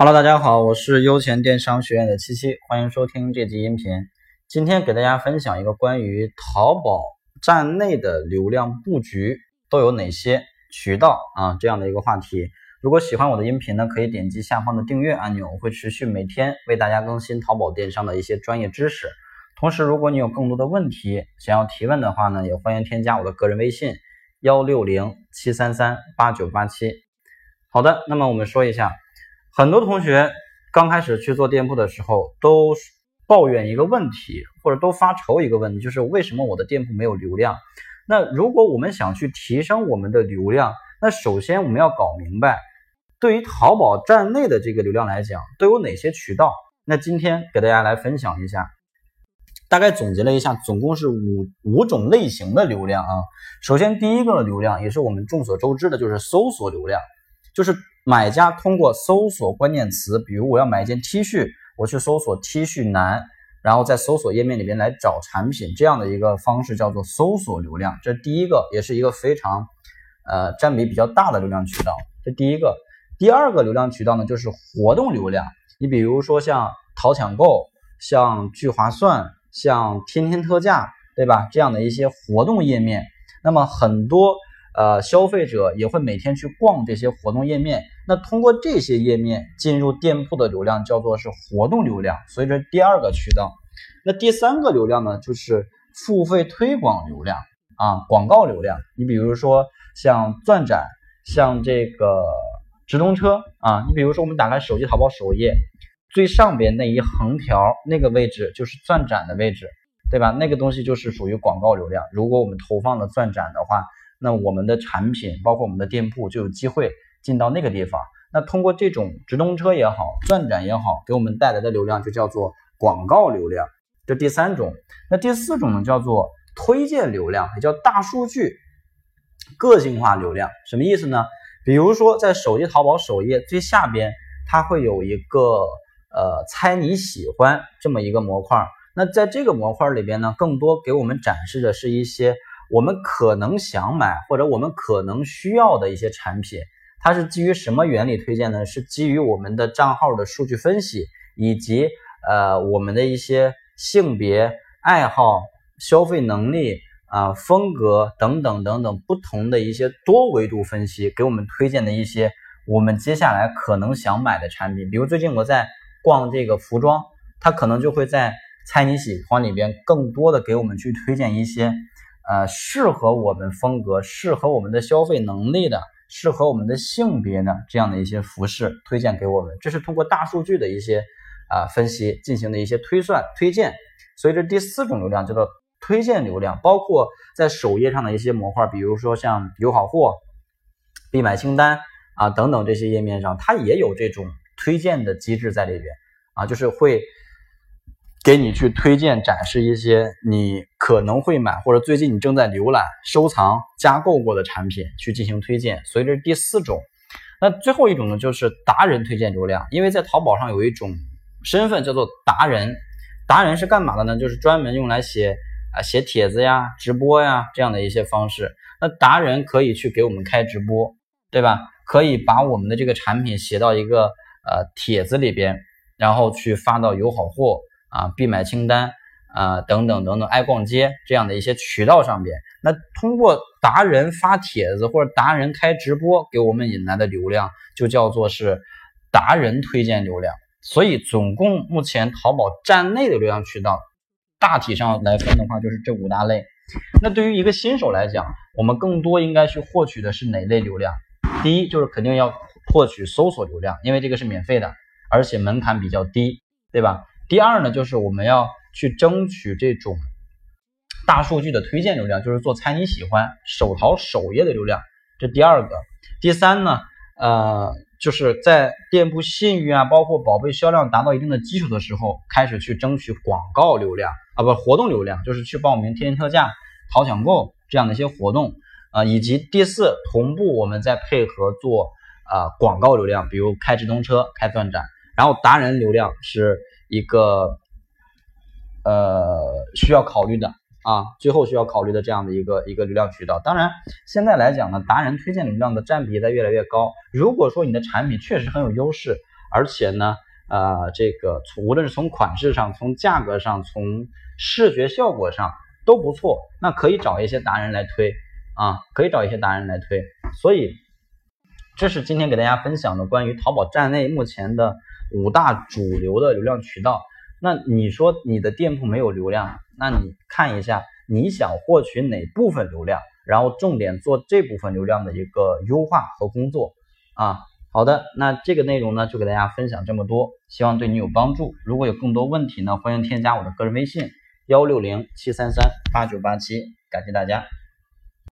Hello，大家好，我是优钱电商学院的七七，欢迎收听这集音频。今天给大家分享一个关于淘宝站内的流量布局都有哪些渠道啊这样的一个话题。如果喜欢我的音频呢，可以点击下方的订阅按钮，我会持续每天为大家更新淘宝电商的一些专业知识。同时，如果你有更多的问题想要提问的话呢，也欢迎添加我的个人微信幺六零七三三八九八七。好的，那么我们说一下。很多同学刚开始去做店铺的时候，都抱怨一个问题，或者都发愁一个问题，就是为什么我的店铺没有流量？那如果我们想去提升我们的流量，那首先我们要搞明白，对于淘宝站内的这个流量来讲，都有哪些渠道？那今天给大家来分享一下，大概总结了一下，总共是五五种类型的流量啊。首先第一个流量，也是我们众所周知的，就是搜索流量，就是。买家通过搜索关键词，比如我要买一件 T 恤，我去搜索 T 恤男，然后在搜索页面里边来找产品，这样的一个方式叫做搜索流量。这第一个，也是一个非常呃占比比较大的流量渠道。这第一个，第二个流量渠道呢，就是活动流量。你比如说像淘抢购、像聚划算、像天天特价，对吧？这样的一些活动页面，那么很多。呃，消费者也会每天去逛这些活动页面，那通过这些页面进入店铺的流量叫做是活动流量，所以这第二个渠道。那第三个流量呢，就是付费推广流量啊，广告流量。你比如说像钻展，像这个直通车啊，你比如说我们打开手机淘宝首页，最上边那一横条那个位置就是钻展的位置，对吧？那个东西就是属于广告流量。如果我们投放了钻展的话。那我们的产品，包括我们的店铺，就有机会进到那个地方。那通过这种直通车也好，钻展也好，给我们带来的流量就叫做广告流量，这第三种。那第四种呢，叫做推荐流量，也叫大数据个性化流量。什么意思呢？比如说在手机淘宝首页最下边，它会有一个呃猜你喜欢这么一个模块。那在这个模块里边呢，更多给我们展示的是一些。我们可能想买或者我们可能需要的一些产品，它是基于什么原理推荐呢？是基于我们的账号的数据分析，以及呃我们的一些性别、爱好、消费能力啊、风格等等等等不同的一些多维度分析，给我们推荐的一些我们接下来可能想买的产品。比如最近我在逛这个服装，它可能就会在猜你喜欢里边更多的给我们去推荐一些。呃，适合我们风格、适合我们的消费能力的、适合我们的性别的这样的一些服饰推荐给我们，这是通过大数据的一些啊分析进行的一些推算推荐。所以这第四种流量叫做推荐流量，包括在首页上的一些模块，比如说像有好货、必买清单啊等等这些页面上，它也有这种推荐的机制在里边啊，就是会。给你去推荐展示一些你可能会买或者最近你正在浏览、收藏、加购过的产品去进行推荐，所以这是第四种。那最后一种呢，就是达人推荐流量。因为在淘宝上有一种身份叫做达人，达人是干嘛的呢？就是专门用来写啊写帖子呀、直播呀这样的一些方式。那达人可以去给我们开直播，对吧？可以把我们的这个产品写到一个呃帖子里边，然后去发到有好货。啊，必买清单啊，等等等等，爱逛街这样的一些渠道上边，那通过达人发帖子或者达人开直播给我们引来的流量，就叫做是达人推荐流量。所以总共目前淘宝站内的流量渠道，大体上来分的话，就是这五大类。那对于一个新手来讲，我们更多应该去获取的是哪类流量？第一就是肯定要获取搜索流量，因为这个是免费的，而且门槛比较低，对吧？第二呢，就是我们要去争取这种大数据的推荐流量，就是做猜你喜欢手淘首页的流量，这第二个。第三呢，呃，就是在店铺信誉啊，包括宝贝销量达到一定的基础的时候，开始去争取广告流量啊，不活动流量，就是去报名天天特价、淘抢购这样的一些活动啊，以及第四，同步我们再配合做啊广告流量，比如开直通车、开钻展，然后达人流量是。一个呃需要考虑的啊，最后需要考虑的这样的一个一个流量渠道。当然，现在来讲呢，达人推荐流量的占比在越来越高。如果说你的产品确实很有优势而且呢，呃，这个无论是从款式上、从价格上、从视觉效果上都不错，那可以找一些达人来推啊，可以找一些达人来推。所以，这是今天给大家分享的关于淘宝站内目前的五大主流的流量渠道。那你说你的店铺没有流量，那你看一下你想获取哪部分流量，然后重点做这部分流量的一个优化和工作啊。好的，那这个内容呢就给大家分享这么多，希望对你有帮助。如果有更多问题呢，欢迎添加我的个人微信幺六零七三三八九八七，感谢大家。